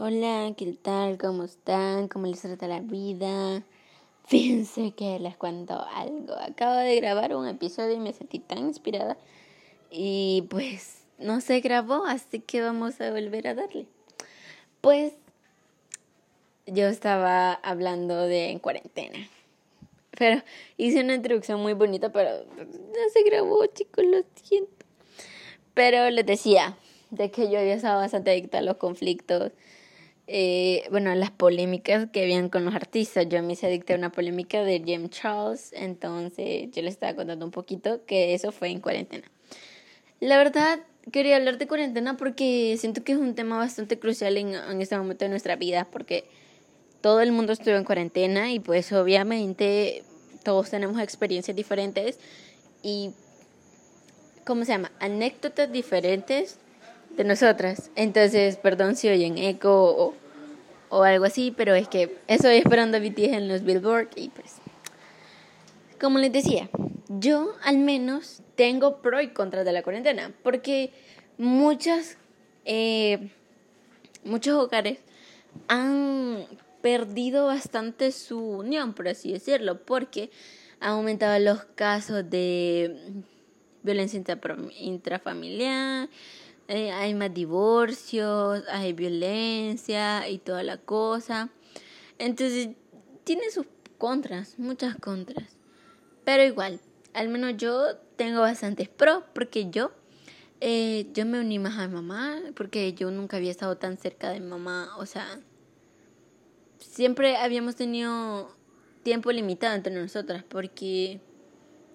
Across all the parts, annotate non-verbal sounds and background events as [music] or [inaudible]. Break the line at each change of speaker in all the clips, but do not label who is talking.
Hola, ¿qué tal? ¿Cómo están? ¿Cómo les trata la vida? [laughs] Fíjense que les cuento algo. Acabo de grabar un episodio y me sentí tan inspirada. Y pues no se grabó, así que vamos a volver a darle. Pues yo estaba hablando de en cuarentena. Pero hice una introducción muy bonita, pero no se grabó, chicos, lo siento. Pero les decía de que yo había estado bastante adicta a los conflictos eh, bueno, las polémicas que habían con los artistas. Yo me hice adicta a una polémica de Jim Charles, entonces yo les estaba contando un poquito que eso fue en cuarentena. La verdad, quería hablar de cuarentena porque siento que es un tema bastante crucial en, en este momento de nuestra vida, porque todo el mundo estuvo en cuarentena y pues obviamente todos tenemos experiencias diferentes y, ¿cómo se llama? Anécdotas diferentes de nosotras. Entonces, perdón si oyen eco o, o algo así, pero es que estoy esperando a BTS en los Billboard y pues, como les decía, yo al menos tengo pro y contra de la cuarentena, porque muchas, eh, muchos hogares han perdido bastante su unión, por así decirlo, porque han aumentado los casos de violencia intrafamiliar, eh, hay más divorcios, hay violencia y toda la cosa. Entonces, tiene sus contras, muchas contras. Pero igual, al menos yo tengo bastantes pros porque yo, eh, yo me uní más a mi mamá, porque yo nunca había estado tan cerca de mi mamá, o sea, siempre habíamos tenido tiempo limitado entre nosotras porque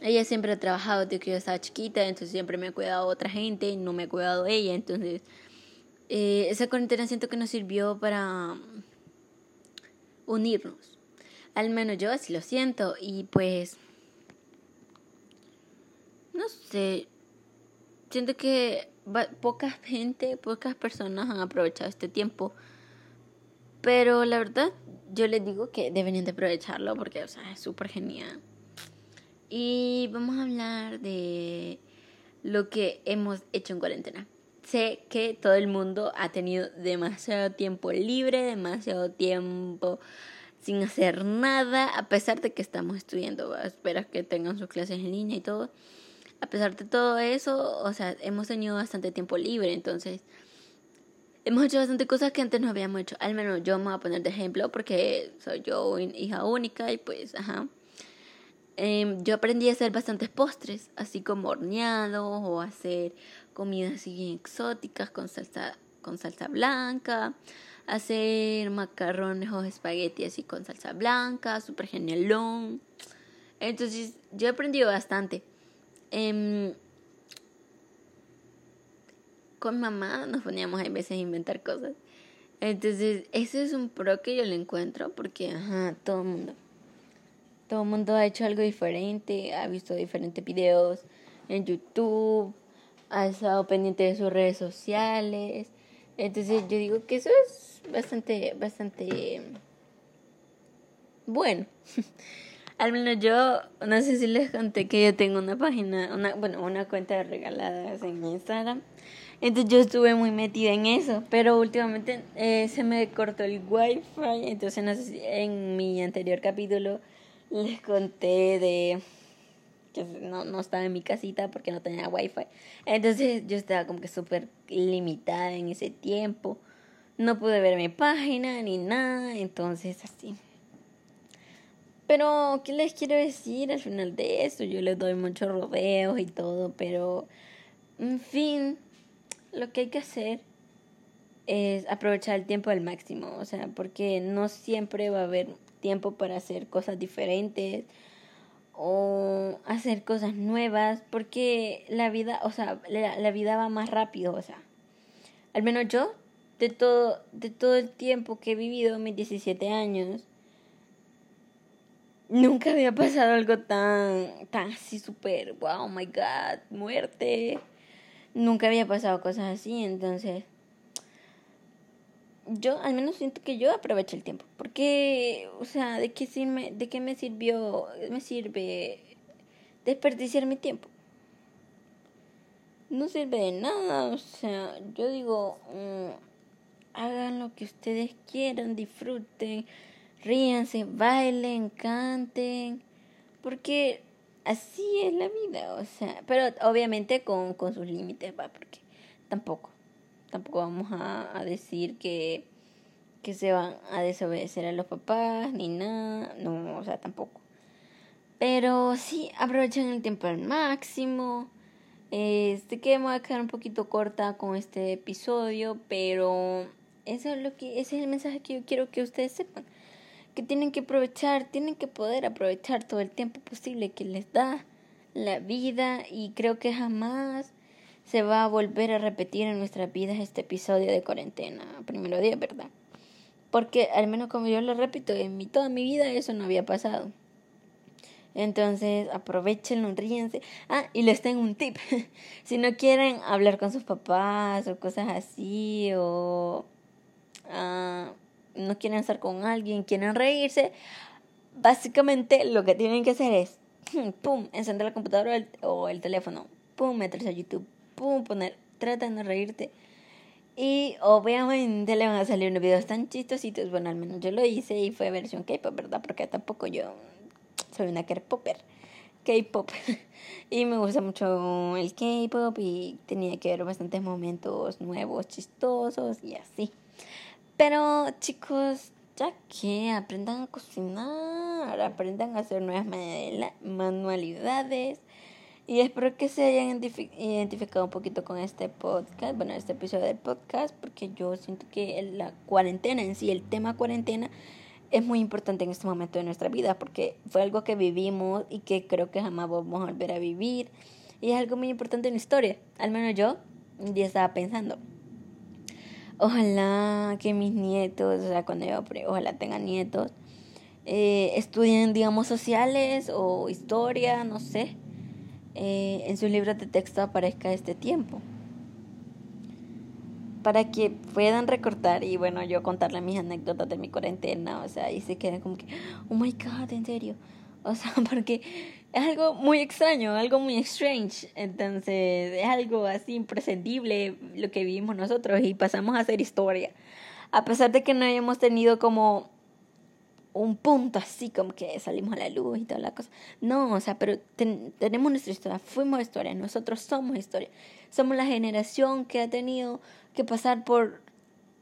ella siempre ha trabajado desde que yo estaba chiquita, entonces siempre me ha cuidado otra gente, no me ha cuidado ella, entonces eh, esa cuarentena siento que nos sirvió para unirnos. Al menos yo así lo siento y pues no sé, siento que poca gente, pocas personas han aprovechado este tiempo, pero la verdad yo les digo que deberían de aprovecharlo porque o sea, es súper genial. Y vamos a hablar de lo que hemos hecho en cuarentena. Sé que todo el mundo ha tenido demasiado tiempo libre, demasiado tiempo sin hacer nada, a pesar de que estamos estudiando. Espero que tengan sus clases en línea y todo. A pesar de todo eso, o sea, hemos tenido bastante tiempo libre, entonces hemos hecho bastante cosas que antes no habíamos hecho. Al menos yo me voy a poner de ejemplo porque soy yo hija única y pues, ajá. Em, yo aprendí a hacer bastantes postres, así como horneados o hacer comidas así exóticas con salsa, con salsa blanca, hacer macarrones o espagueti así con salsa blanca, súper genialón. Entonces yo he aprendido bastante. Em, con mamá nos poníamos a veces a inventar cosas. Entonces, ese es un pro que yo le encuentro porque, ajá, todo el mundo todo el mundo ha hecho algo diferente, ha visto diferentes videos en YouTube, ha estado pendiente de sus redes sociales. Entonces yo digo que eso es bastante, bastante bueno. [laughs] Al menos yo, no sé si les conté que yo tengo una página, una, bueno, una cuenta de regaladas en Instagram. Entonces yo estuve muy metida en eso, pero últimamente eh, se me cortó el wifi, entonces no sé si en mi anterior capítulo les conté de que no, no estaba en mi casita porque no tenía wifi. Entonces yo estaba como que súper limitada en ese tiempo. No pude ver mi página ni nada, entonces así. Pero, ¿qué les quiero decir al final de esto? Yo les doy muchos rodeos y todo, pero, en fin, lo que hay que hacer es aprovechar el tiempo al máximo, o sea, porque no siempre va a haber tiempo para hacer cosas diferentes o hacer cosas nuevas, porque la vida, o sea, la, vida va más rápido, o sea, al menos yo, de todo, de todo el tiempo que he vivido, mis 17 años, nunca había pasado algo tan, tan así súper, wow, my god, muerte. Nunca había pasado cosas así, entonces yo al menos siento que yo aprovecho el tiempo. Porque, o sea, ¿de qué, sirve, de qué me sirvió, me sirve desperdiciar mi tiempo? No sirve de nada, o sea, yo digo, mm, háganlo lo que ustedes quieran, disfruten, ríanse, bailen, canten, porque así es la vida, o sea, pero obviamente con, con sus límites, va, porque tampoco, tampoco vamos a, a decir que, que se van a desobedecer a los papás, ni nada, no, o sea, tampoco. Pero sí, aprovechen el tiempo al máximo. Este que me a quedar un poquito corta con este episodio, pero eso es lo que ese es el mensaje que yo quiero que ustedes sepan, que tienen que aprovechar, tienen que poder aprovechar todo el tiempo posible que les da la vida y creo que jamás se va a volver a repetir en nuestras vidas este episodio de cuarentena, primero día, ¿verdad? Porque al menos como yo lo repito, en mi, toda mi vida eso no había pasado. Entonces, aprovechenlo, ríense. Ah, y les tengo un tip. [laughs] si no quieren hablar con sus papás o cosas así, o ah, no quieren estar con alguien, quieren reírse, básicamente lo que tienen que hacer es, [laughs] pum, encender la computadora o el, teléfono, pum, meterse a YouTube, pum, poner, de reírte. Y obviamente le van a salir unos videos tan chistositos. Bueno, al menos yo lo hice y fue versión K-pop, ¿verdad? Porque tampoco yo soy una K-popper. K-pop. [laughs] y me gusta mucho el K-pop y tenía que ver bastantes momentos nuevos, chistosos y así. Pero chicos, ya que aprendan a cocinar, aprendan a hacer nuevas manualidades. Y espero que se hayan identificado un poquito con este podcast, bueno, este episodio del podcast, porque yo siento que la cuarentena en sí, el tema cuarentena, es muy importante en este momento de nuestra vida porque fue algo que vivimos y que creo que jamás vamos a volver a vivir. Y es algo muy importante en la historia. Al menos yo día estaba pensando. Ojalá que mis nietos, o sea, cuando yo, ojalá tengan nietos, eh, estudien, digamos, sociales o historia, no sé, eh, en sus libros de texto aparezca este tiempo para que puedan recortar y bueno, yo contarle mis anécdotas de mi cuarentena, o sea, y se queden como que, oh my god, en serio. O sea, [laughs] porque es algo muy extraño, algo muy strange. Entonces, es algo así imprescindible lo que vivimos nosotros y pasamos a hacer historia. A pesar de que no hayamos tenido como un punto así como que salimos a la luz y toda la cosa. No, o sea, pero tenemos nuestra historia, fuimos historia, nosotros somos historia. Somos la generación que ha tenido que pasar por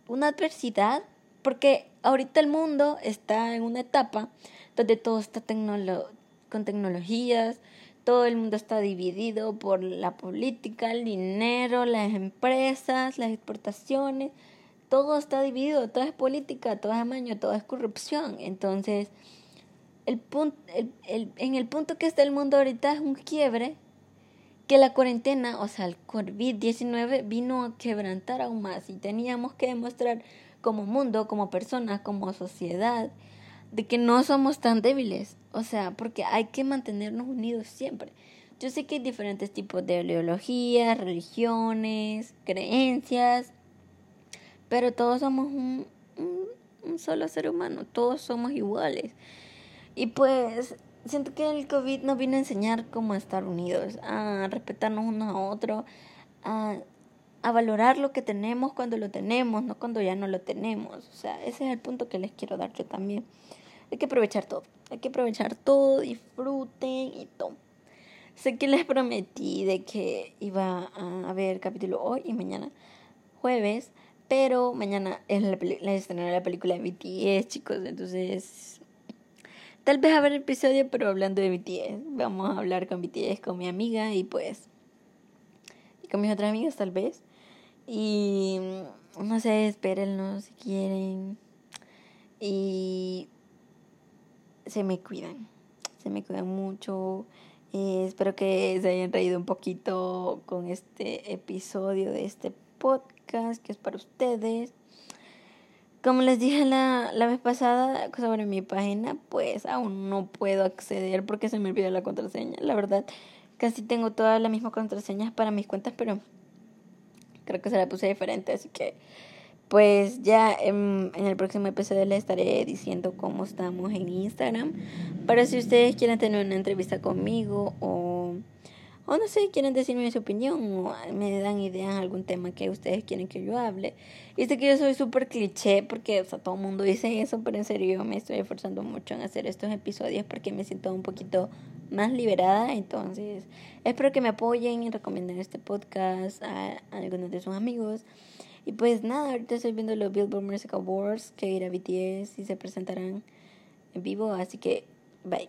una adversidad, porque ahorita el mundo está en una etapa donde todo está con tecnologías, todo el mundo está dividido por la política, el dinero, las empresas, las exportaciones, todo está dividido, todo es política, todo es amaño, todo es corrupción. Entonces, el punto, el, el, en el punto que está el mundo ahorita es un quiebre que la cuarentena, o sea, el COVID-19 vino a quebrantar aún más y teníamos que demostrar como mundo, como personas, como sociedad, de que no somos tan débiles, o sea, porque hay que mantenernos unidos siempre. Yo sé que hay diferentes tipos de ideologías, religiones, creencias, pero todos somos un, un, un solo ser humano, todos somos iguales. Y pues siento que el COVID nos vino a enseñar cómo estar unidos, a respetarnos unos a otros, a, a valorar lo que tenemos cuando lo tenemos, no cuando ya no lo tenemos. O sea, ese es el punto que les quiero dar yo también. Hay que aprovechar todo, hay que aprovechar todo, disfruten y todo. Sé que les prometí de que iba a haber capítulo hoy y mañana, jueves, pero mañana es la, la, la película de BTS, chicos, entonces Tal vez haber episodio, pero hablando de BTS. Vamos a hablar con BTS, con mi amiga y pues. Y con mis otras amigas, tal vez. Y. No sé, espérenlo si quieren. Y. Se me cuidan. Se me cuidan mucho. Eh, espero que se hayan reído un poquito con este episodio de este podcast que es para ustedes. Como les dije la, la vez pasada sobre mi página, pues aún no puedo acceder porque se me olvidó la contraseña. La verdad, casi tengo todas las mismas contraseñas para mis cuentas, pero creo que se la puse diferente, así que pues ya en, en, el próximo episodio les estaré diciendo cómo estamos en Instagram. Para si ustedes quieren tener una entrevista conmigo o, O no sé, quieren decirme su opinión o me dan ideas algún tema que ustedes quieren que yo hable. Y sé que yo soy súper cliché porque o sea, todo el mundo dice eso, pero en serio me estoy esforzando mucho en hacer estos episodios porque me siento un poquito más liberada. Entonces, espero que me apoyen y recomienden este podcast a, algunos de sus amigos. Y pues nada, ahorita estoy viendo los Billboard Music Awards que irá BTS y se presentarán en vivo. Así que, bye.